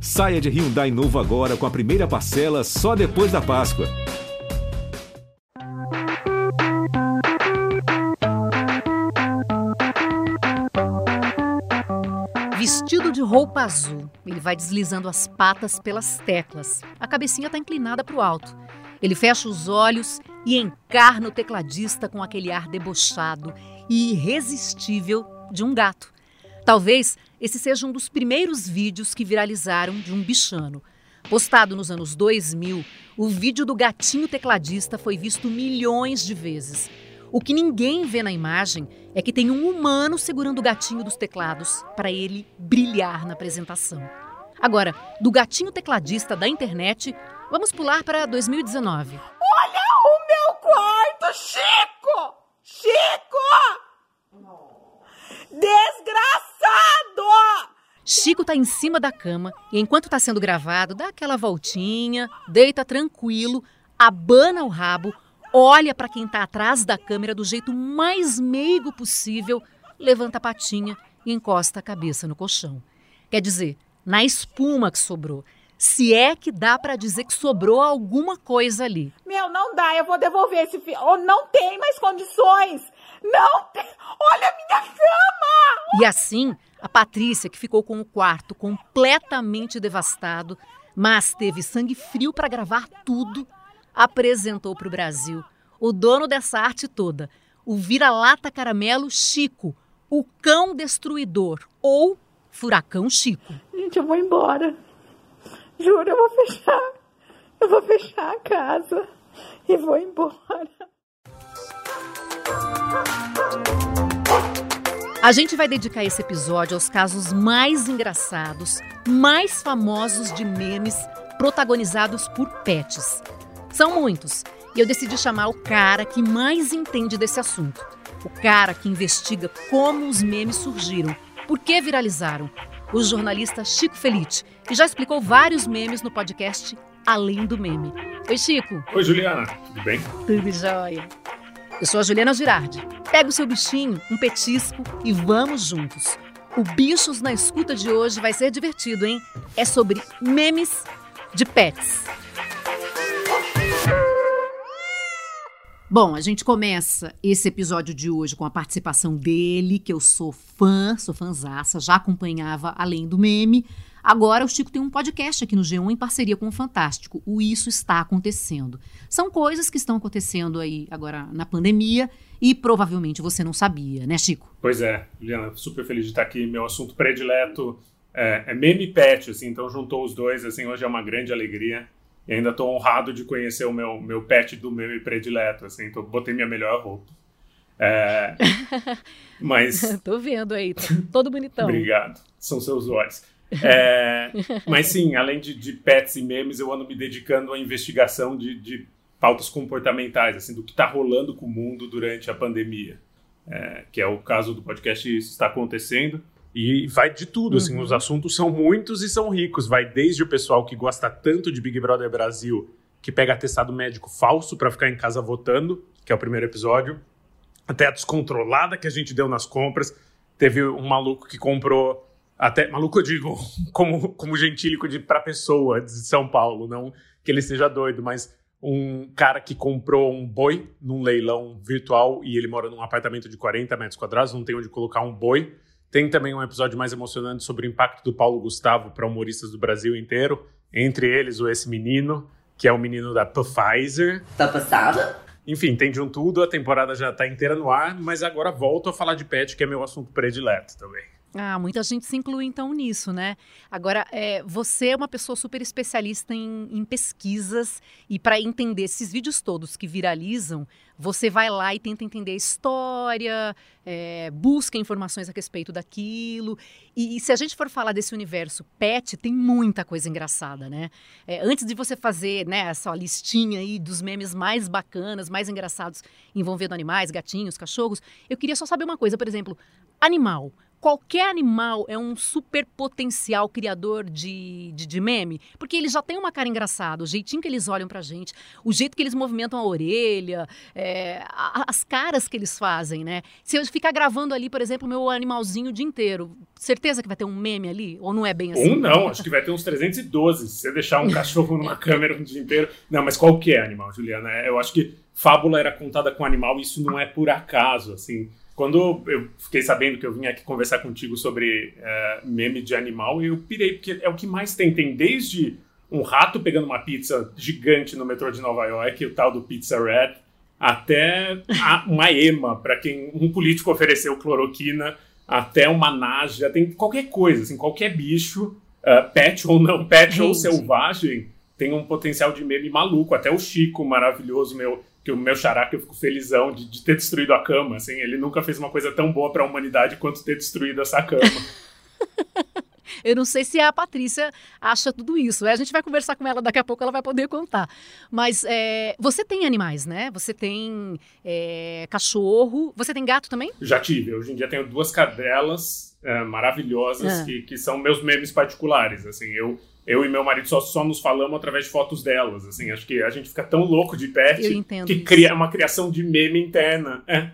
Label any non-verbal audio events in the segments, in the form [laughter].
Saia de Hyundai novo agora com a primeira parcela só depois da Páscoa. Vestido de roupa azul, ele vai deslizando as patas pelas teclas. A cabecinha está inclinada para o alto. Ele fecha os olhos e encarna o tecladista com aquele ar debochado e irresistível de um gato. Talvez esse seja um dos primeiros vídeos que viralizaram de um bichano. Postado nos anos 2000, o vídeo do gatinho tecladista foi visto milhões de vezes. O que ninguém vê na imagem é que tem um humano segurando o gatinho dos teclados para ele brilhar na apresentação. Agora, do gatinho tecladista da internet, vamos pular para 2019. Olha o meu quarto, Chico! Chico! Desgraçado! Chico está em cima da cama e, enquanto está sendo gravado, dá aquela voltinha, deita tranquilo, abana o rabo, olha para quem está atrás da câmera do jeito mais meigo possível, levanta a patinha e encosta a cabeça no colchão. Quer dizer, na espuma que sobrou. Se é que dá para dizer que sobrou alguma coisa ali. Meu, não dá, eu vou devolver esse filho. Oh, não tem mais condições. Não tem. Olha a minha cama! E assim, a Patrícia, que ficou com o quarto completamente devastado, mas teve sangue frio para gravar tudo, apresentou para o Brasil o dono dessa arte toda, o vira-lata caramelo Chico, o cão destruidor ou furacão Chico. Gente, eu vou embora. Juro, eu vou fechar. Eu vou fechar a casa e vou embora. A gente vai dedicar esse episódio aos casos mais engraçados, mais famosos de memes protagonizados por pets. São muitos, e eu decidi chamar o cara que mais entende desse assunto. O cara que investiga como os memes surgiram, por que viralizaram. O jornalista Chico Felite, que já explicou vários memes no podcast Além do Meme. Oi, Chico. Oi, Juliana. Tudo bem? Tudo jóia. Eu sou a Juliana Girardi. Pega o seu bichinho, um petisco e vamos juntos. O Bichos na Escuta de hoje vai ser divertido, hein? É sobre memes de pets. Bom, a gente começa esse episódio de hoje com a participação dele, que eu sou fã, sou fanzaça, já acompanhava além do meme. Agora o Chico tem um podcast aqui no G1 em parceria com o Fantástico. O Isso Está Acontecendo. São coisas que estão acontecendo aí agora na pandemia e provavelmente você não sabia, né, Chico? Pois é, Juliana, super feliz de estar aqui. Meu assunto predileto é, é meme pet, assim, então juntou os dois, assim, hoje é uma grande alegria. E ainda estou honrado de conhecer o meu, meu pet do meme predileto, assim, então botei minha melhor roupa. É, [laughs] mas. Tô vendo aí, todo bonitão. Obrigado, são seus olhos. É, [laughs] mas sim, além de, de, pets e memes, eu ando me dedicando à investigação de, de pautas comportamentais, assim, do que está rolando com o mundo durante a pandemia. É, que é o caso do podcast Isso Está Acontecendo. E vai de tudo, assim, uhum. os assuntos são muitos e são ricos. Vai desde o pessoal que gosta tanto de Big Brother Brasil, que pega atestado médico falso para ficar em casa votando, que é o primeiro episódio, até a descontrolada que a gente deu nas compras. Teve um maluco que comprou até, maluco eu digo, [laughs] como, como gentílico de pra pessoa de São Paulo, não que ele seja doido, mas um cara que comprou um boi num leilão virtual e ele mora num apartamento de 40 metros quadrados, não tem onde colocar um boi. Tem também um episódio mais emocionante sobre o impacto do Paulo Gustavo para humoristas do Brasil inteiro, entre eles o Esse Menino, que é o menino da Pfizer. Tá passada? Enfim, tem de um tudo, a temporada já tá inteira no ar, mas agora volto a falar de pet, que é meu assunto predileto também. Ah, muita gente se inclui então nisso, né? Agora, é, você é uma pessoa super especialista em, em pesquisas e para entender esses vídeos todos que viralizam, você vai lá e tenta entender a história, é, busca informações a respeito daquilo. E, e, se a gente for falar desse universo pet, tem muita coisa engraçada, né? É, antes de você fazer né, essa listinha aí dos memes mais bacanas, mais engraçados envolvendo animais, gatinhos, cachorros, eu queria só saber uma coisa, por exemplo, animal. Qualquer animal é um super potencial criador de, de, de, meme, porque eles já têm uma cara engraçada, o jeitinho que eles olham pra gente, o jeito que eles movimentam a orelha, é, a, as caras que eles fazem, né? Se eu ficar gravando ali, por exemplo, meu animalzinho o dia inteiro, certeza que vai ter um meme ali? Ou não é bem assim? Um não, acho que vai ter uns 312. Se você deixar um cachorro numa [laughs] câmera o dia inteiro. Não, mas qualquer animal, Juliana. Eu acho que fábula era contada com animal, e isso não é por acaso, assim. Quando eu fiquei sabendo que eu vim aqui conversar contigo sobre uh, meme de animal, eu pirei, porque é o que mais tem. Tem desde um rato pegando uma pizza gigante no metrô de Nova York, o tal do Pizza Red, até uma ema, para quem um político ofereceu cloroquina, até uma naja, tem qualquer coisa, assim, qualquer bicho, uh, pet ou não pet ou selvagem, tem um potencial de meme maluco. Até o Chico, maravilhoso, meu que o meu xará, que eu fico felizão de, de, ter destruído a cama, assim, ele nunca fez uma coisa tão boa para a humanidade quanto ter destruído essa cama. [laughs] Eu não sei se a Patrícia acha tudo isso. A gente vai conversar com ela daqui a pouco, ela vai poder contar. Mas é, você tem animais, né? Você tem é, cachorro. Você tem gato também? Já tive. Hoje em dia tenho duas cadelas é, maravilhosas ah. que, que são meus memes particulares. Assim, eu eu e meu marido só, só nos falamos através de fotos delas, assim, acho que a gente fica tão louco de pet que isso. cria uma criação de meme interna. É.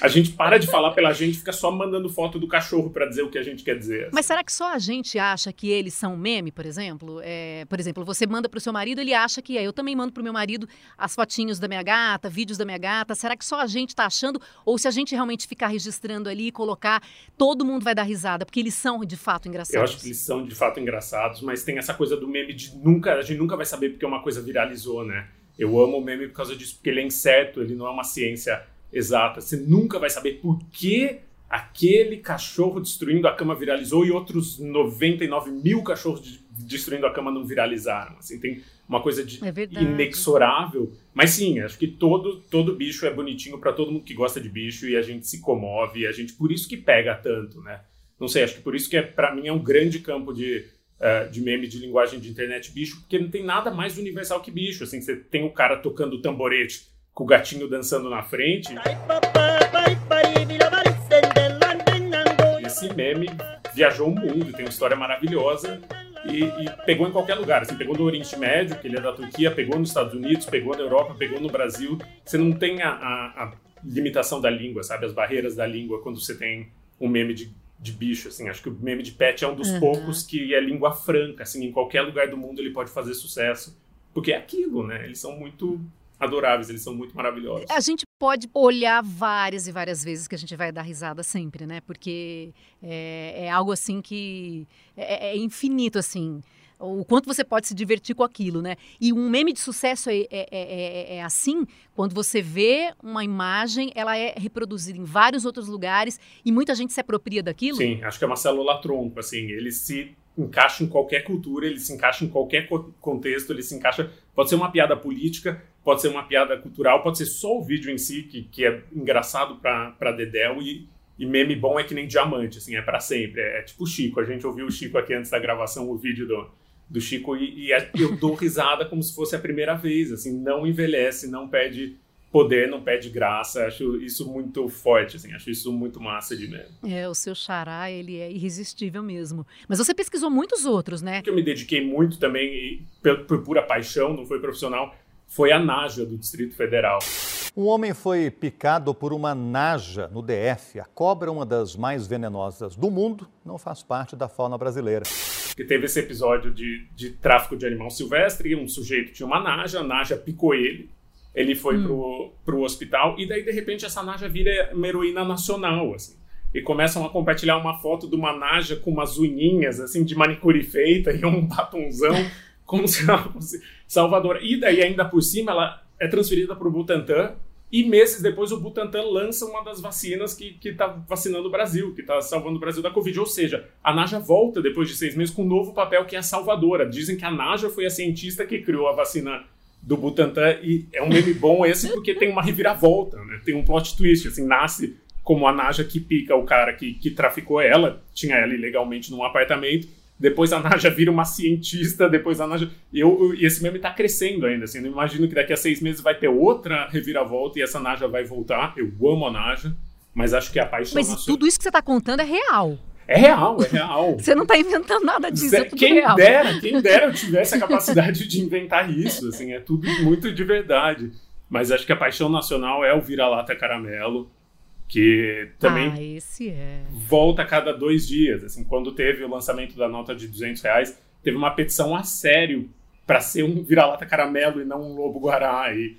A gente para de falar pela gente, fica só mandando foto do cachorro para dizer o que a gente quer dizer. Mas será que só a gente acha que eles são meme, por exemplo? É, por exemplo, você manda para o seu marido, ele acha que é. Eu também mando para o meu marido as fotinhos da minha gata, vídeos da minha gata. Será que só a gente está achando? Ou se a gente realmente ficar registrando ali e colocar, todo mundo vai dar risada? Porque eles são de fato engraçados. Eu acho que eles são de fato engraçados, mas tem essa coisa do meme de nunca, a gente nunca vai saber porque uma coisa viralizou, né? Eu amo o meme por causa disso, porque ele é incerto, ele não é uma ciência exata. Você nunca vai saber por que aquele cachorro destruindo a cama viralizou e outros 99 mil cachorros destruindo a cama não viralizaram. Assim, tem uma coisa de é inexorável. Mas sim, acho que todo, todo bicho é bonitinho para todo mundo que gosta de bicho e a gente se comove, a gente por isso que pega tanto, né? Não sei, acho que por isso que é, para mim é um grande campo de, uh, de meme de linguagem de internet bicho, porque não tem nada mais universal que bicho. Assim, você tem o cara tocando tamborete com o gatinho dançando na frente. Esse meme viajou o mundo, tem uma história maravilhosa e, e, pegou em qualquer lugar. Assim, pegou no Oriente Médio, que ele é da Turquia, pegou nos Estados Unidos, pegou na Europa, pegou no Brasil. Você não tem a, a, a limitação da língua, sabe? As barreiras da língua quando você tem um meme de, de bicho, assim. Acho que o meme de pet é um dos uhum. poucos que é língua franca, assim. Em qualquer lugar do mundo ele pode fazer sucesso. Porque é aquilo, né? Eles são muito adoráveis, eles são muito maravilhosos. A gente pode olhar várias e várias vezes que a gente vai dar risada sempre, né? Porque é, é algo assim que é, é, infinito, assim. O quanto você pode se divertir com aquilo, né? E um meme de sucesso é, é, é, é assim, quando você vê uma imagem, ela é reproduzida em vários outros lugares e muita gente se apropria daquilo. Sim, acho que é uma célula tronco, assim. Ele se encaixa em qualquer cultura, ele se encaixa em qualquer contexto, ele se encaixa. Pode ser uma piada política, pode ser uma piada cultural, pode ser só o vídeo em si, que, que é engraçado para Dedéu, e, e meme bom é que nem diamante, assim, é para sempre. É, é, tipo o Chico, a gente ouviu o Chico aqui antes da gravação, o vídeo do, do Chico, e, e é, eu dou risada como se fosse a primeira vez, assim, não envelhece, não perde poder não pede graça. Acho isso muito forte, assim. Acho isso muito massa de ver. É, o seu xará, ele é irresistível mesmo. Mas você pesquisou muitos outros, né? Que eu me dediquei muito também, e, por, por pura paixão, não foi profissional, foi a Naja do Distrito Federal. Um homem foi picado por uma naja no DF. A cobra, uma das mais venenosas do mundo, não faz parte da fauna brasileira. Que teve esse episódio de, de tráfico de animal silvestre, um sujeito tinha uma naja, a naja picou ele, ele foi hum. pro, pro hospital e daí, de repente, essa Naja vira uma heroína nacional, assim. E começam a compartilhar uma foto de uma Naja com umas unhinhas, assim, de manicure feita e um batonzão, como se ela fosse salvadora. E daí, ainda por cima, ela é transferida para o Butantan e meses depois o Butantan lança uma das vacinas que está vacinando o Brasil, que está salvando o Brasil da Covid. Ou seja, a Naja volta depois de seis meses com um novo papel que é a salvadora. Dizem que a Naja foi a cientista que criou a vacina do Butantan e é um meme bom esse porque tem uma reviravolta, né? Tem um plot twist, assim, nasce como a Naja que pica o cara que, que traficou ela, tinha ela ilegalmente num apartamento, depois a Naja vira uma cientista, depois a Naja... Eu, e esse meme tá crescendo ainda, assim, eu imagino que daqui a seis meses vai ter outra reviravolta e essa Naja vai voltar, eu amo a Naja, Mas acho que a paixão Mas nacional... tudo isso que você está contando é real. É real, é real. [laughs] Você não está inventando nada disso, é tudo quem real. dera, quem dera eu tivesse a capacidade de inventar isso, assim, é tudo muito de verdade. Mas acho que a paixão nacional é o vira-lata caramelo, que também Ah, esse é. volta a cada dois dias. Assim, quando teve o lançamento da nota de 200 reais, teve uma petição a sério para ser um vira-lata caramelo e não um lobo guará. E,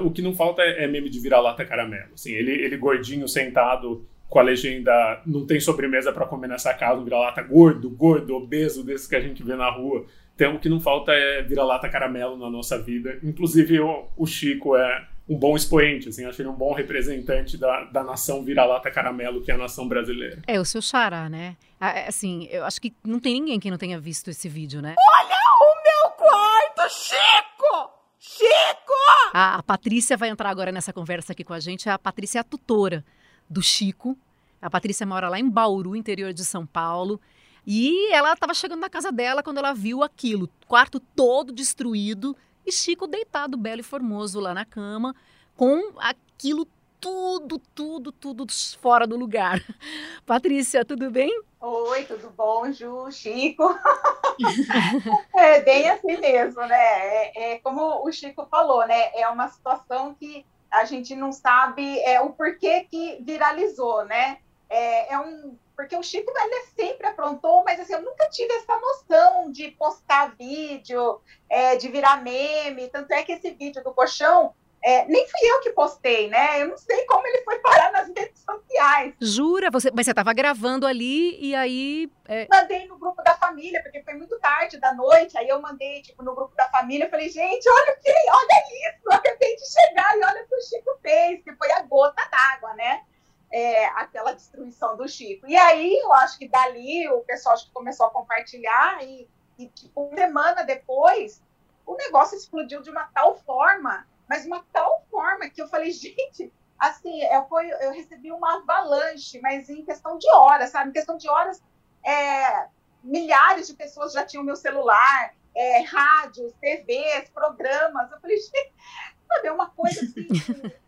o que não falta é meme de vira-lata caramelo. Assim, ele, ele gordinho sentado com a legenda não tem sobremesa para comer nessa casa, um vira-lata gordo, gordo, obeso, desse que a gente vê na rua. Então, o que não falta é vira-lata caramelo na nossa vida. Inclusive, o, o Chico é um bom expoente, assim, acho ele um bom representante da, da nação vira-lata caramelo, que é a nação brasileira. É o seu xará, né? Ah, é, Assim, eu acho que não tem ninguém que não tenha visto esse vídeo, né? O meu quarto, Chico! Chico! A, a Patrícia vai entrar agora nessa conversa aqui com a gente. A Patrícia é a tutora do Chico. A Patrícia mora lá em Bauru, interior de São Paulo. E ela estava chegando na casa dela quando ela viu aquilo, quarto todo destruído e Chico deitado, belo e formoso lá na cama, com aquilo tudo, tudo, tudo fora do lugar. [laughs] Patrícia, tudo bem? Oi, tudo bom, Ju, Chico? [laughs] é bem assim mesmo, né? É, é como o Chico falou, né? É uma situação que a gente não sabe é, o porquê que viralizou, né? É, é um porque o Chico ele sempre aprontou, mas assim, eu nunca tive essa noção de postar vídeo, é, de virar meme. Tanto é que esse vídeo do colchão é, nem fui eu que postei, né? Eu não sei como ele foi parar nas redes sociais. Jura? Você, mas você estava gravando ali e aí. É... Mandei no grupo da família, porque foi muito tarde da noite. Aí eu mandei tipo, no grupo da família. Falei, gente, olha o que, olha isso. [laughs] Eu acabei de chegar e olha o que o Chico fez, que foi a gota d'água, né? É, aquela destruição do Chico. E aí, eu acho que dali o pessoal acho que começou a compartilhar e, e tipo, uma semana depois, o negócio explodiu de uma tal forma, mas uma tal forma que eu falei, gente, assim, eu, foi, eu recebi uma avalanche, mas em questão de horas, sabe? Em questão de horas, é, milhares de pessoas já tinham meu celular, é, rádios, TVs, programas. Eu falei, gente, sabe, é uma coisa assim,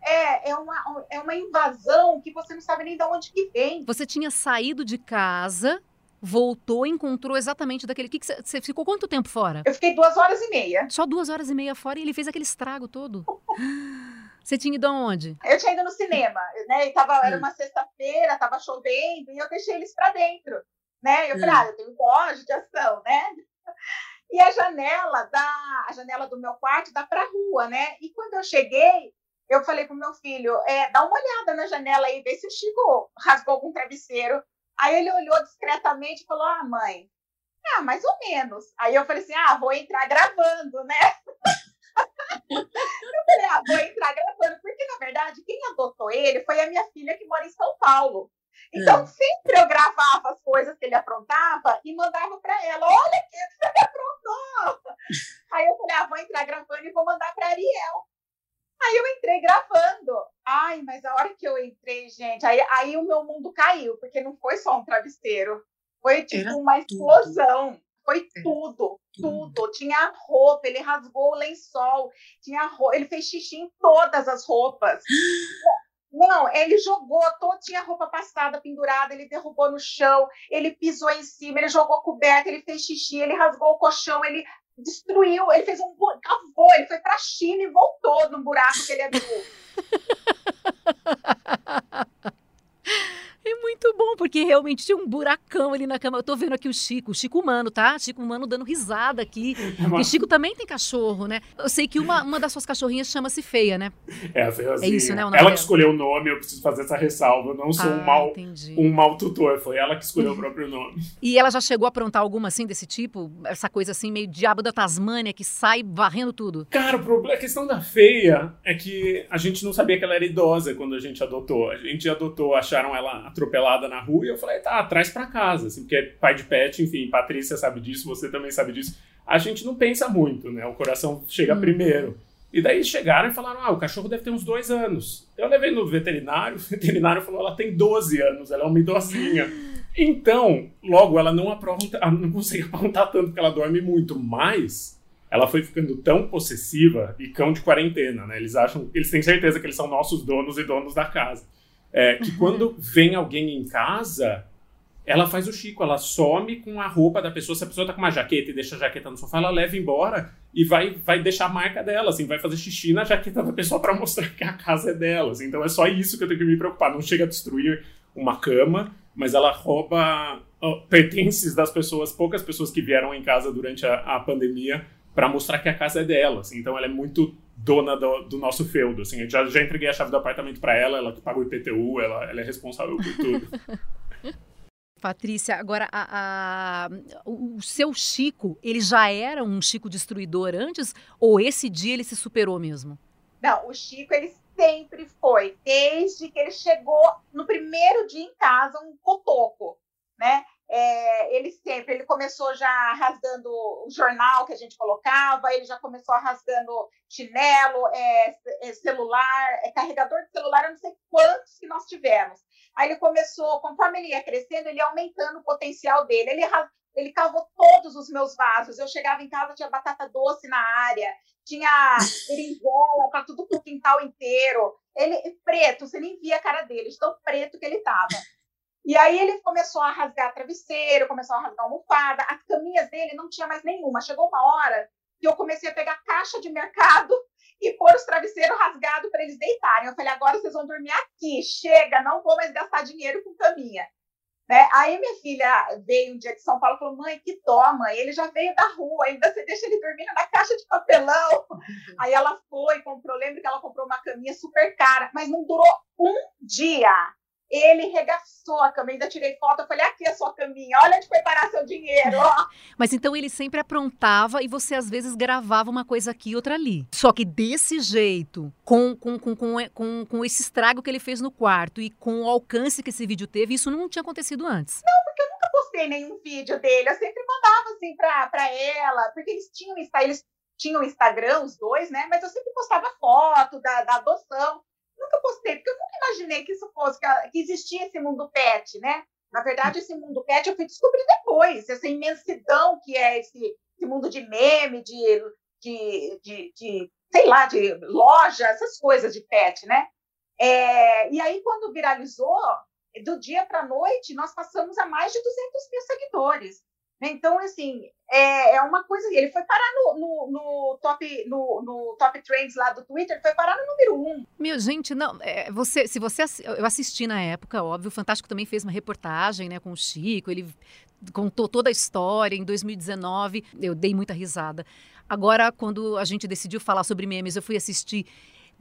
é, é, uma, é uma invasão que você não sabe nem de onde que vem. Você tinha saído de casa, voltou, encontrou exatamente daquele. Que você, ficou quanto tempo fora? Eu fiquei duas horas e meia. Só duas horas e meia fora e ele fez aquele estrago todo. [laughs] Você tinha ido aonde? Eu tinha ido no cinema, né? E tava, era uma sexta-feira, tava chovendo, e eu deixei eles para dentro, né? Eu falei, ah, eu tenho dó de ação, né? E a janela da a janela do meu quarto dá para a rua, né? E quando eu cheguei, eu falei pro meu filho, é, dá uma olhada na janela aí, vê se o Chico rasgou algum travesseiro. Aí ele olhou discretamente e falou: "Ah, mãe, ah, mais ou menos". Aí eu falei assim: "Ah, vou entrar gravando, né?" [laughs] eu falei: "Ah, vou entrar gravando", porque na verdade quem adotou ele foi a minha filha que mora em São Paulo. Então, sempre eu gravava as coisas que ele aprontava e mandava para ela: olha que você aprontou. Aí eu falei: ah, vou entrar gravando e vou mandar para Ariel. Aí eu entrei gravando. Ai, mas a hora que eu entrei, gente, aí, aí o meu mundo caiu, porque não foi só um travesseiro. Foi tipo Era uma tudo. explosão. Foi Era tudo, tudo. tudo. Tinha roupa, ele rasgou o lençol, tinha roupa, ele fez xixi em todas as roupas. [gasps] Não, ele jogou, todo, tinha roupa passada, pendurada, ele derrubou no chão, ele pisou em cima, ele jogou coberta, ele fez xixi, ele rasgou o colchão, ele destruiu, ele fez um bu- cavou, ele foi pra China e voltou no buraco que ele abriu. [laughs] É porque realmente tinha um buracão ali na cama. Eu tô vendo aqui o Chico, o Chico humano, tá? Chico humano dando risada aqui. [laughs] Porque Chico também tem cachorro, né? Eu sei que uma, uma das suas cachorrinhas chama-se Feia, né? É, a Feiozinha. É isso, né, Ela que escolheu o nome, eu preciso fazer essa ressalva. Eu não sou um Ah, mau entendi. um mau tutor, foi ela que escolheu o próprio nome. E ela já chegou a aprontar alguma assim desse tipo? Essa coisa assim, meio diabo da Tasmânia, que sai varrendo tudo. Cara, o problema, a questão da feia é que a gente não sabia que ela era idosa quando a gente adotou. A gente adotou, acharam ela atropelada na rua e eu falei, tá, traz pra casa, assim, porque pai de pet, enfim, Patrícia sabe disso, você também sabe disso. A gente não pensa muito, né? O coração chega primeiro. E daí chegaram e falaram, ah, o cachorro deve ter uns dois anos. Eu levei no veterinário, [laughs] o veterinário falou, ela tem 12 anos, ela é uma idosinha. Então, logo, ela não apronta, ela não consegue aprontar tanto porque ela dorme muito, mas ela foi ficando tão possessiva e cão de quarentena, né? Eles acham, eles têm certeza que eles são nossos donos e donos da casa. É, que quando vem alguém em casa, ela faz o Chico, ela some com a roupa da pessoa. Se a pessoa tá com uma jaqueta e deixa a jaqueta no sofá, ela leva embora e vai, vai deixar a marca dela, assim, vai fazer xixi na jaqueta da pessoa para mostrar que a casa é dela. Assim. Então é só isso que eu tenho que me preocupar. Não chega a destruir uma cama, mas ela rouba pertences das pessoas, poucas pessoas que vieram em casa durante a, a pandemia, para mostrar que a casa é dela. Assim. Então ela é muito dona do, do nosso feudo. Assim. Eu já, já entreguei a chave do apartamento para ela, ela que paga o IPTU, ela, ela é responsável por tudo. [laughs] Patrícia, agora a, a, o seu Chico, ele já era um Chico destruidor antes ou esse dia ele se superou mesmo? Não, o Chico ele sempre foi, desde que ele chegou no primeiro dia em casa, um cotoco, né? É, ele sempre, ele começou já rasgando o jornal que a gente colocava, ele já começou rasgando chinelo, é, é, celular, é, carregador de celular, eu não sei quantos que nós tivemos. Aí ele começou, conforme ele ia crescendo, ele ia aumentando o potencial dele. Ele, ele cavou todos os meus vasos. Eu chegava em casa, tinha batata doce na área, tinha berinjela para tudo o quintal inteiro. Ele preto, você nem via a cara dele, de tão preto que ele estava. E aí ele começou a rasgar travesseiro, começou a rasgar almofada, as caminhas dele não tinha mais nenhuma. Chegou uma hora que eu comecei a pegar caixa de mercado [laughs] e pôr os travesseiros rasgados para eles deitarem. Eu falei, agora vocês vão dormir aqui, chega, não vou mais gastar dinheiro com caminha. Né? Aí minha filha veio um dia de São Paulo e falou, mãe, que toma, ele já veio da rua, ainda você deixa ele dormindo na caixa de papelão. Uhum. [laughs] Aí ela foi, comprou, lembro que ela comprou uma caminha super cara, mas não durou um dia. Ele regaçou a cama, ainda tirei foto, eu falei, aqui é a sua caminha, olha onde foi parar seu dinheiro. [laughs] Mas então ele sempre aprontava e você às vezes gravava uma coisa aqui e outra ali. Só que desse jeito, com, com, com, com, com esse estrago que ele fez no quarto e com o alcance que esse vídeo teve, isso não tinha acontecido antes. Não, porque eu nunca postei nenhum vídeo dele, eu sempre mandava assim pra, pra ela, porque eles tinham, eles tinham Instagram, os dois, né? Mas eu sempre postava foto da, da adoção nunca postei, porque eu nunca imaginei que isso fosse, que, existia esse mundo pet, né? Na verdade, esse mundo pet eu fui descobrir depois, essa imensidão que é esse, esse mundo de meme, de, de, de, de, sei lá, de loja, essas coisas de pet, né? É, e aí, quando viralizou, do dia para a noite, nós passamos a mais de 200 mil seguidores. Então, assim, é, é uma coisa. Ele foi parar no, no, no, top, no, no top trends lá do Twitter, foi parar no número um. Meu, gente, não. É, você, se você eu assisti na época, óbvio, o Fantástico também fez uma reportagem, né, com o Chico. Ele contou toda a história em 2019. Eu dei muita risada. Agora, quando a gente decidiu falar sobre memes, eu fui assistir.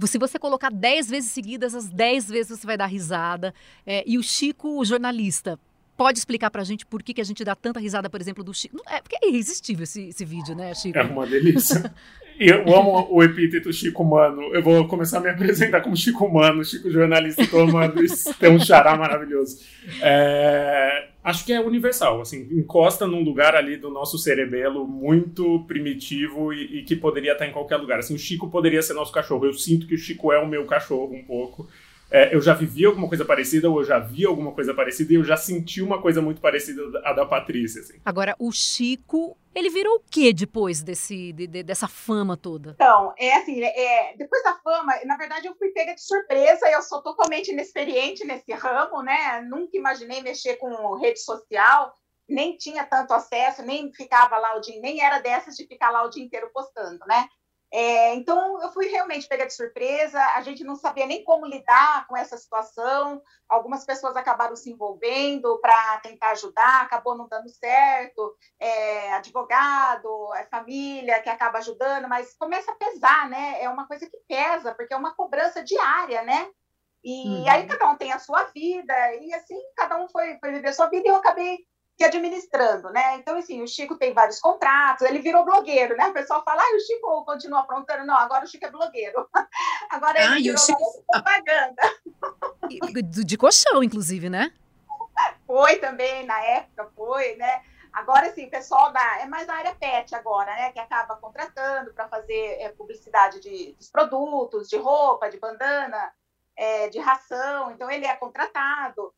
Se você colocar 10 vezes seguidas, as 10 vezes você vai dar risada. É, e o Chico, o jornalista, pode explicar pra gente por que, que a gente dá tanta risada, por exemplo, do Chico? É porque é irresistível esse, esse vídeo, né, Chico? É uma delícia. Eu amo o epíteto Chico Mano. Eu vou começar a me apresentar como Chico Mano, Chico jornalista, tô amando isso. Tem um xará maravilhoso. É, acho que é universal, assim, encosta num lugar ali do nosso cerebelo muito primitivo e, e que poderia estar em qualquer lugar. Assim, o Chico poderia ser nosso cachorro. Eu sinto que o Chico é o meu cachorro um pouco é, eu já vivi alguma coisa parecida, ou eu já vi alguma coisa parecida, e eu já senti uma coisa muito parecida à da Patrícia. Assim. Agora, o Chico, ele virou o que depois desse, de, de, dessa fama toda? Então, é assim, é, depois da fama, na verdade eu fui pega de surpresa, eu sou totalmente inexperiente nesse ramo, né? Nunca imaginei mexer com rede social, nem tinha tanto acesso, nem ficava lá o dia, nem era dessas de ficar lá o dia inteiro postando, né? É, então, eu fui realmente pega de surpresa, a gente não sabia nem como lidar com essa situação, algumas pessoas acabaram se envolvendo para tentar ajudar, acabou não dando certo, é, advogado, é família que acaba ajudando, mas começa a pesar, né? É uma coisa que pesa, porque é uma cobrança diária, né? E uhum. aí cada um tem a sua vida, e assim, cada um foi, foi viver a sua vida, e eu acabei que administrando, né? Então, assim, o Chico tem vários contratos, ele virou blogueiro, né? O pessoal fala, ah, o Chico continua aprontando. Não, agora o Chico é blogueiro. [laughs] Agora ele ah, virou Chico... propaganda. [laughs] De, de colchão, inclusive, né? Foi também, na época, foi, né? Agora, sim, o pessoal da. É mais a área pet agora, né? Que acaba contratando para fazer é, publicidade de, dos produtos, de roupa, de bandana, é, de ração. Então, ele é contratado.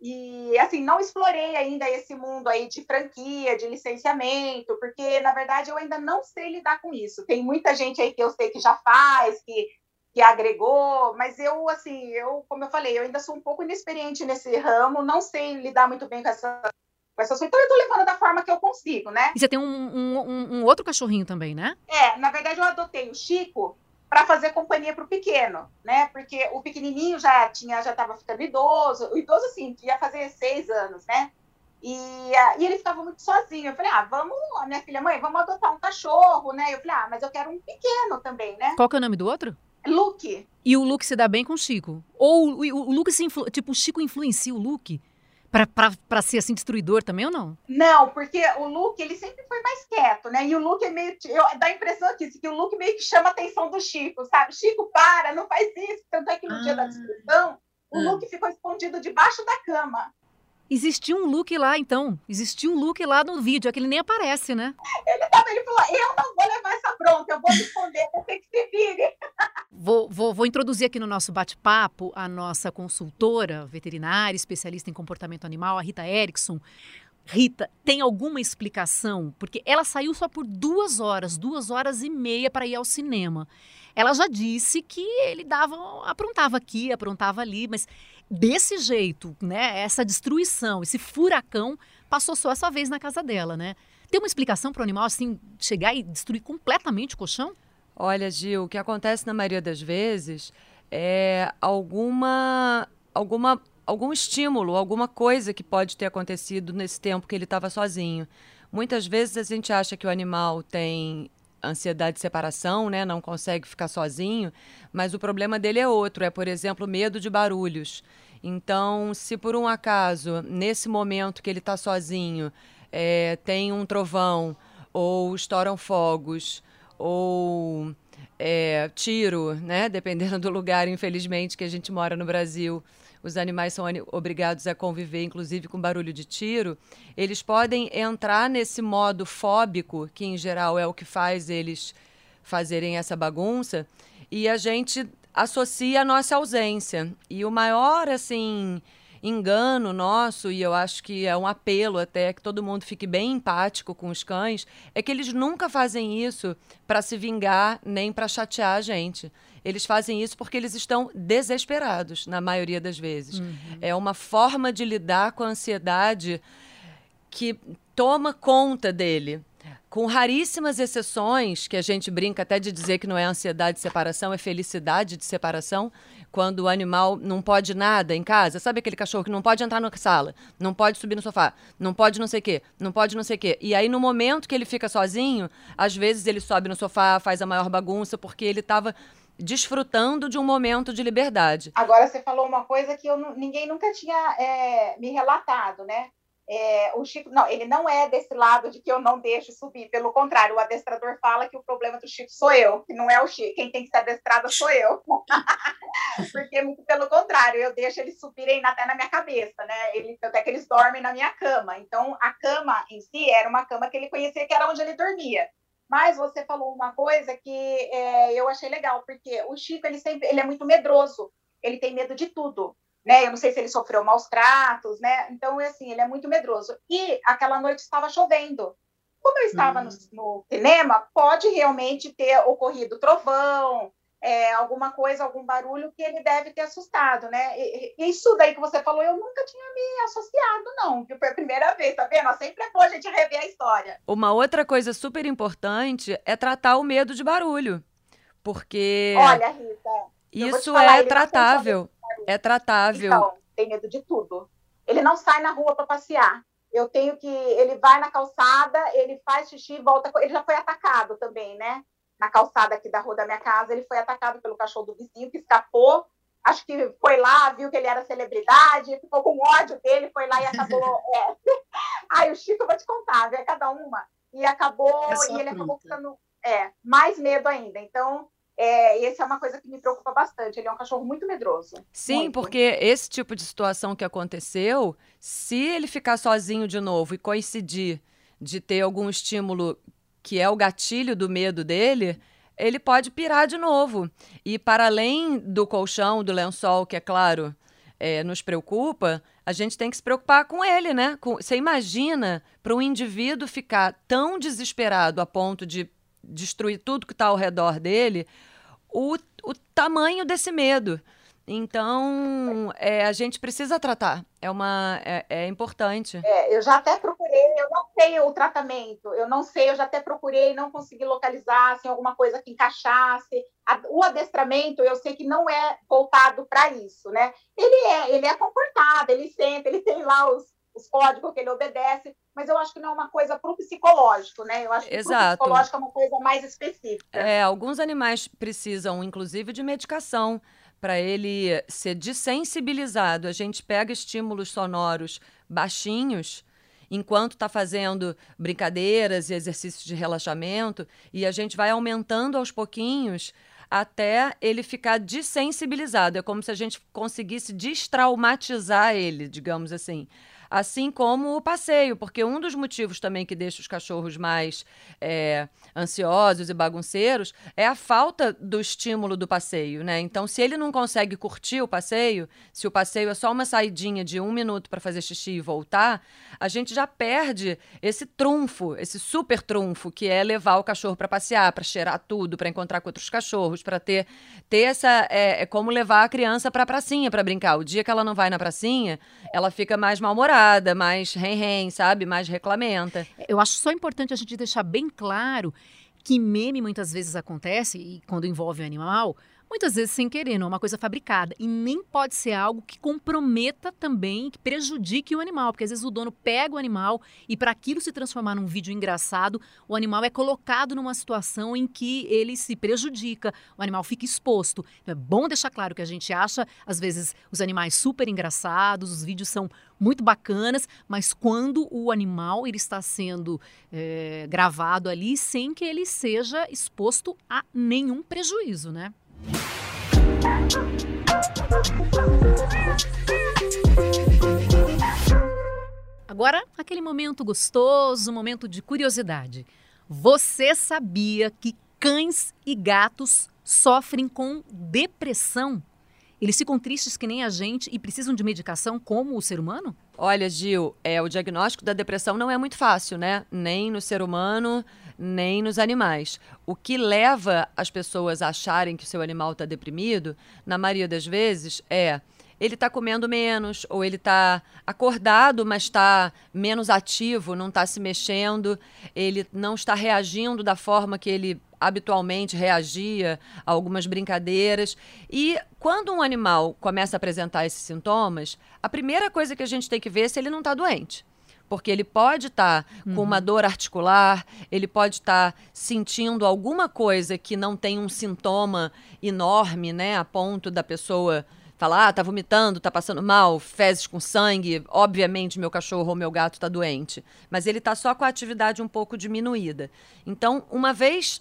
E, assim, não explorei ainda esse mundo aí de franquia, de licenciamento, porque, na verdade, eu ainda não sei lidar com isso. Tem muita gente aí que eu sei que já faz, que, que agregou, mas eu, assim, eu, como eu falei, eu ainda sou um pouco inexperiente nesse ramo, não sei lidar muito bem com essa com essa então eu tô levando da forma que eu consigo, né? E você tem um, um, um outro cachorrinho também, né? É, na verdade eu adotei o Chico para fazer companhia para o pequeno, né? Porque o pequenininho já tinha, já estava ficando idoso, o idoso assim, ia fazer seis anos, né? E, e ele ficava muito sozinho. Eu falei, ah, vamos, a minha filha, mãe, vamos adotar um cachorro, né? Eu falei, ah, mas eu quero um pequeno também, né? Qual que é o nome do outro? Luke. E o Luke se dá bem com o Chico? Ou o, o, o Luke se influ... tipo, o Chico influencia o Luke? Para ser assim destruidor também ou não? Não, porque o Luke ele sempre foi mais quieto, né? E o Luke é meio eu, dá a impressão aqui que o Luke meio que chama a atenção do Chico, sabe? Chico para, não faz isso. Tanto é que no ah, dia da discussão, o ah. Luke ficou escondido debaixo da cama. Existiu um look lá, então. Existiu um look lá no vídeo, é que ele nem aparece, né? Ele, tava, ele falou: eu não vou levar essa bronca, eu vou me esconder, você que se vire. [laughs] Vou, vou, vou introduzir aqui no nosso bate-papo a nossa consultora veterinária, especialista em comportamento animal, a Rita Erickson. Rita, tem alguma explicação? Porque ela saiu só por duas horas, duas horas e meia para ir ao cinema. Ela já disse que ele dava, aprontava aqui, aprontava ali, mas desse jeito, né? Essa destruição, esse furacão passou só essa vez na casa dela, né? Tem uma explicação para o animal assim chegar e destruir completamente o colchão? Olha, Gil, o que acontece na maioria das vezes é alguma alguma algum estímulo, alguma coisa que pode ter acontecido nesse tempo que ele estava sozinho. Muitas vezes a gente acha que o animal tem ansiedade de separação, né? Não consegue ficar sozinho, mas o problema dele é outro, é, por exemplo, medo de barulhos. Então, se por um acaso, nesse momento que ele está sozinho, é, tem um trovão, ou estouram fogos, ou é, tiro, né? [laughs] Dependendo do lugar, infelizmente, que a gente mora no Brasil, os animais são obrigados a conviver, inclusive com barulho de tiro, eles podem entrar nesse modo fóbico, que em geral é o que faz eles fazerem essa bagunça, e a gente associa a nossa ausência. E o maior, assim, engano nosso, e eu acho que é um apelo até que todo mundo fique bem empático com os cães, é que eles nunca fazem isso para se vingar nem para chatear a gente. Eles fazem isso porque eles estão desesperados, na maioria das vezes. Uhum. É uma forma de lidar com a ansiedade que toma conta dele. Com raríssimas exceções, que a gente brinca até de dizer que não é ansiedade de separação, é felicidade de separação, quando o animal não pode nada em casa. Sabe aquele cachorro que não pode entrar na sala, não pode subir no sofá, não pode não sei o quê, não pode não sei o quê. E aí, no momento que ele fica sozinho, às vezes ele sobe no sofá, faz a maior bagunça, porque ele estava desfrutando de um momento de liberdade. Agora você falou uma coisa que eu, ninguém nunca tinha é, me relatado, né? É, o Chico, não, ele não é desse lado de que eu não deixo subir. Pelo contrário, o adestrador fala que o problema do Chico sou eu, que não é o Chico. Quem tem que ser adestrada sou eu. [laughs] Porque, muito pelo contrário, eu deixo eles subirem até na minha cabeça, né? Ele, até que eles dormem na minha cama. Então, a cama em si era uma cama que ele conhecia que era onde ele dormia. Mas você falou uma coisa que é, eu achei legal, porque o Chico ele sempre ele é muito medroso, ele tem medo de tudo. Né? Eu não sei se ele sofreu maus tratos, né? Então, é assim, ele é muito medroso. E aquela noite estava chovendo. Como eu estava uhum. no, no, cinema, pode realmente ter ocorrido trovão, é, alguma coisa, algum barulho que ele deve ter assustado, né? E, isso daí que você falou, eu nunca tinha me associado, não, que foi a primeira vez, tá vendo? Sempre é bom a gente rever a história. Uma outra coisa super importante é tratar o medo de barulho, porque... Olha, Rita... Isso falar, é tratável, é tratável. Então, tem medo de tudo. Ele não sai na rua para passear. Eu tenho que... Ele vai na calçada, ele faz xixi e volta... Ele já foi atacado também, né? na calçada aqui da rua da minha casa, ele foi atacado pelo cachorro do vizinho, que escapou. Acho que foi lá, viu que ele era celebridade, ficou com ódio dele, foi lá e acabou. [laughs] é. [laughs] Ai, o Chico, eu vou te contar, é cada uma. E acabou, e ele acabou ficando é, mais medo ainda. Então, é, essa é uma coisa que me preocupa bastante. Ele é um cachorro muito medroso. Sim, muito. porque esse tipo de situação que aconteceu, se ele ficar sozinho de novo e coincidir de ter algum estímulo que é o gatilho do medo dele, ele pode pirar de novo. E para além do colchão, do lençol, que é claro, é, nos preocupa, a gente tem que se preocupar com ele, né? Com, você imagina para um indivíduo ficar tão desesperado a ponto de destruir tudo que está ao redor dele, o, o tamanho desse medo. Então, é, a gente precisa tratar. É uma é, é importante. É, eu já até procurei, eu não sei o tratamento, eu não sei, eu já até procurei, não consegui localizar assim, alguma coisa que encaixasse. O adestramento, eu sei que não é voltado para isso, né? Ele é, ele é comportado, ele senta, ele tem lá os, os códigos que ele obedece, mas eu acho que não é uma coisa para o psicológico, né? Eu acho que o psicológico é uma coisa mais específica. É, alguns animais precisam, inclusive, de medicação para ele ser desensibilizado. A gente pega estímulos sonoros baixinhos enquanto está fazendo brincadeiras e exercícios de relaxamento e a gente vai aumentando aos pouquinhos até ele ficar desensibilizado. É como se a gente conseguisse destraumatizar ele, digamos assim assim como o passeio, porque um dos motivos também que deixa os cachorros mais é, ansiosos e bagunceiros é a falta do estímulo do passeio, né? Então, se ele não consegue curtir o passeio, se o passeio é só uma saidinha de um minuto para fazer xixi e voltar, a gente já perde esse trunfo, esse super trunfo que é levar o cachorro para passear, para cheirar tudo, para encontrar com outros cachorros, para ter ter essa é, é como levar a criança para a pracinha para brincar. O dia que ela não vai na pracinha, ela fica mais mal-humorada mais rem-rem, sabe? Mais reclamenta. Eu acho só importante a gente deixar bem claro que meme muitas vezes acontece, e quando envolve o animal, muitas vezes sem querer, não é uma coisa fabricada. E nem pode ser algo que comprometa também, que prejudique o animal, porque às vezes o dono pega o animal e para aquilo se transformar num vídeo engraçado, o animal é colocado numa situação em que ele se prejudica, o animal fica exposto. Então é bom deixar claro que a gente acha, às vezes, os animais super engraçados, os vídeos são muito bacanas, mas quando o animal ele está sendo é, gravado ali sem que ele seja exposto a nenhum prejuízo, né? Agora, aquele momento gostoso, momento de curiosidade. Você sabia que cães e gatos sofrem com depressão? Eles ficam tristes que nem a gente e precisam de medicação como o ser humano? Olha, Gil, é, o diagnóstico da depressão não é muito fácil, né? Nem no ser humano, nem nos animais. O que leva as pessoas a acharem que o seu animal está deprimido, na maioria das vezes, é ele está comendo menos, ou ele está acordado, mas está menos ativo, não está se mexendo, ele não está reagindo da forma que ele habitualmente reagia a algumas brincadeiras. E quando um animal começa a apresentar esses sintomas, a primeira coisa que a gente tem que ver é se ele não está doente porque ele pode estar tá uhum. com uma dor articular, ele pode estar tá sentindo alguma coisa que não tem um sintoma enorme, né, a ponto da pessoa falar, ah, tá vomitando, tá passando mal, fezes com sangue, obviamente meu cachorro ou meu gato está doente, mas ele está só com a atividade um pouco diminuída. Então, uma vez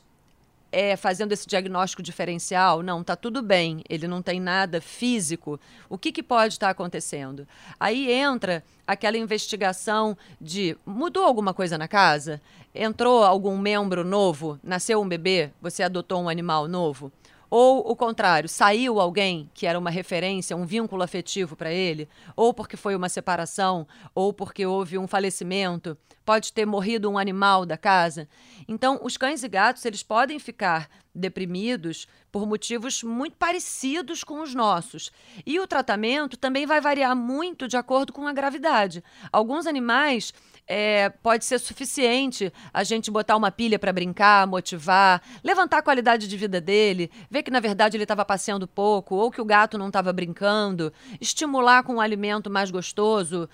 é, fazendo esse diagnóstico diferencial, não, tá tudo bem, ele não tem nada físico, o que, que pode estar acontecendo? Aí entra aquela investigação de mudou alguma coisa na casa? Entrou algum membro novo? Nasceu um bebê? Você adotou um animal novo? Ou o contrário, saiu alguém que era uma referência, um vínculo afetivo para ele, ou porque foi uma separação, ou porque houve um falecimento, pode ter morrido um animal da casa. Então, os cães e gatos, eles podem ficar deprimidos por motivos muito parecidos com os nossos. E o tratamento também vai variar muito de acordo com a gravidade. Alguns animais é, pode ser suficiente a gente botar uma pilha para brincar, motivar, levantar a qualidade de vida dele, ver que na verdade ele estava passeando pouco ou que o gato não estava brincando, estimular com um alimento mais gostoso,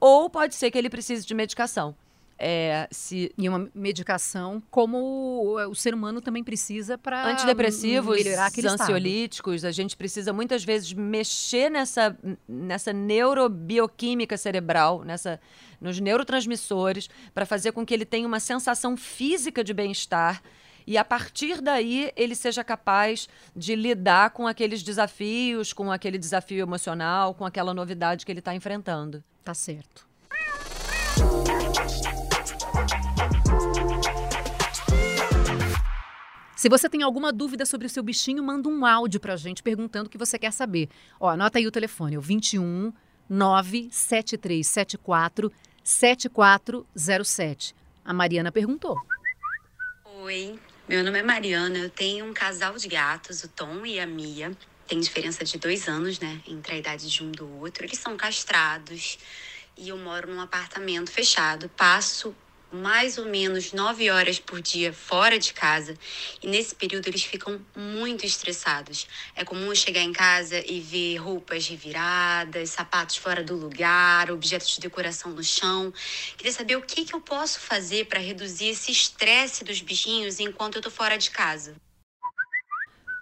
ou pode ser que ele precise de medicação. É, se... E uma medicação como o ser humano também precisa para antidepressivos, melhorar aquele ansiolíticos. Estado. A gente precisa muitas vezes mexer nessa, nessa neurobioquímica cerebral, nessa, nos neurotransmissores, para fazer com que ele tenha uma sensação física de bem-estar e a partir daí ele seja capaz de lidar com aqueles desafios, com aquele desafio emocional, com aquela novidade que ele está enfrentando. Tá certo. Se você tem alguma dúvida sobre o seu bichinho, manda um áudio para a gente perguntando o que você quer saber. Ó, anota aí o telefone, é o 21 97374 7407. A Mariana perguntou. Oi, Meu nome é Mariana, eu tenho um casal de gatos, o Tom e a Mia. Tem diferença de dois anos, né, entre a idade de um do outro. Eles são castrados e eu moro num apartamento fechado. Passo mais ou menos nove horas por dia fora de casa e nesse período eles ficam muito estressados. É comum chegar em casa e ver roupas reviradas, sapatos fora do lugar, objetos de decoração no chão. Queria saber o que, que eu posso fazer para reduzir esse estresse dos bichinhos enquanto eu tô fora de casa.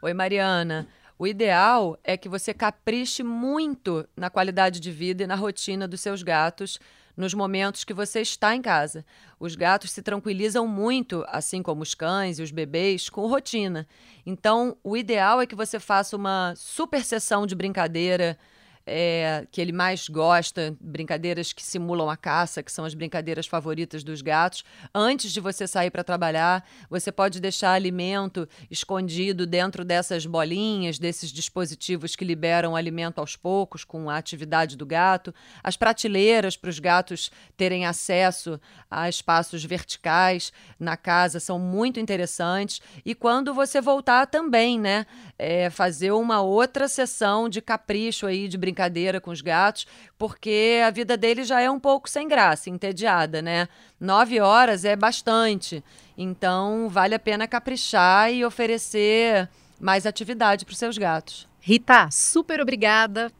Oi, Mariana. O ideal é que você capriche muito na qualidade de vida e na rotina dos seus gatos nos momentos que você está em casa. Os gatos se tranquilizam muito, assim como os cães e os bebês, com rotina. Então, o ideal é que você faça uma super sessão de brincadeira é, que ele mais gosta, brincadeiras que simulam a caça, que são as brincadeiras favoritas dos gatos. Antes de você sair para trabalhar, você pode deixar alimento escondido dentro dessas bolinhas, desses dispositivos que liberam alimento aos poucos com a atividade do gato. As prateleiras para os gatos terem acesso a espaços verticais na casa são muito interessantes. E quando você voltar também, né? É, fazer uma outra sessão de capricho aí, de brincadeira brincadeira com os gatos, porque a vida dele já é um pouco sem graça, entediada, né? Nove horas é bastante. Então, vale a pena caprichar e oferecer mais atividade para os seus gatos. Rita, super obrigada.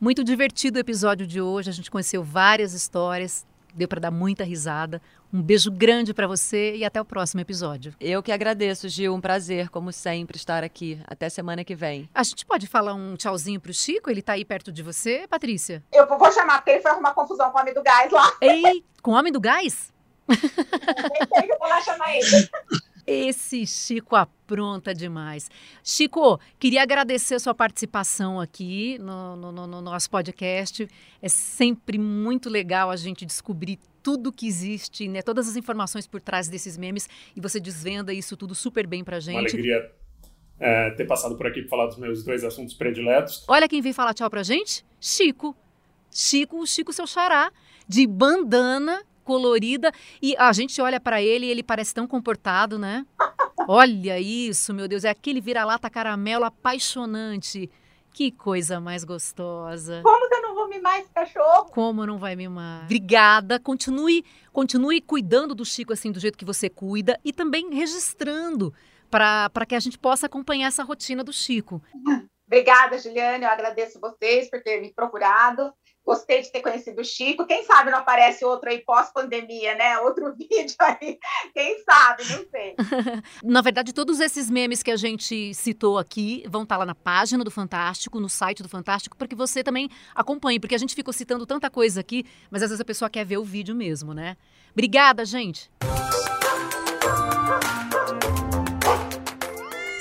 Muito divertido o episódio de hoje. A gente conheceu várias histórias, deu para dar muita risada. Um beijo grande para você e até o próximo episódio. Eu que agradeço, Gil. Um prazer, como sempre, estar aqui. Até semana que vem. A gente pode falar um tchauzinho pro Chico? Ele tá aí perto de você, Patrícia? Eu vou chamar, porque ele foi arrumar confusão com o homem do gás lá. Ei, com o homem do gás? [laughs] eu vou lá chamar ele. [laughs] Esse Chico apronta demais. Chico, queria agradecer a sua participação aqui no, no, no, no nosso podcast. É sempre muito legal a gente descobrir tudo que existe, né? Todas as informações por trás desses memes e você desvenda isso tudo super bem pra gente. Uma alegria é, ter passado por aqui para falar dos meus dois assuntos prediletos. Olha quem veio falar tchau pra gente, Chico. Chico, o Chico seu xará, de bandana colorida e a gente olha para ele e ele parece tão comportado, né? Olha isso, meu Deus, é aquele vira-lata caramelo apaixonante. Que coisa mais gostosa. Como que eu não vou mimar esse cachorro? Como não vai mimar? Obrigada. Continue, continue cuidando do Chico assim do jeito que você cuida e também registrando para que a gente possa acompanhar essa rotina do Chico. Obrigada, Juliane. Eu agradeço vocês por terem me procurado. Gostei de ter conhecido o Chico. Quem sabe não aparece outro aí pós-pandemia, né? Outro [laughs] vídeo aí. Quem sabe, não sei. [laughs] na verdade, todos esses memes que a gente citou aqui vão estar lá na página do Fantástico, no site do Fantástico, para que você também acompanhe, porque a gente ficou citando tanta coisa aqui, mas às vezes a pessoa quer ver o vídeo mesmo, né? Obrigada, gente.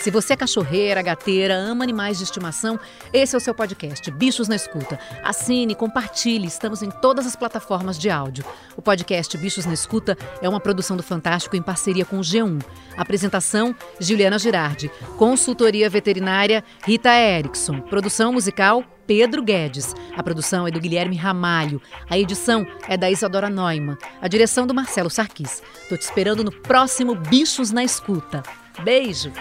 Se você é cachorreira, gateira, ama animais de estimação, esse é o seu podcast, Bichos na Escuta. Assine, compartilhe, estamos em todas as plataformas de áudio. O podcast Bichos na Escuta é uma produção do Fantástico em parceria com o G1. Apresentação, Juliana Girardi. Consultoria veterinária, Rita Erickson. Produção musical, Pedro Guedes. A produção é do Guilherme Ramalho. A edição é da Isadora Neumann. A direção do Marcelo Sarquis. Tô te esperando no próximo Bichos na Escuta. Beijo!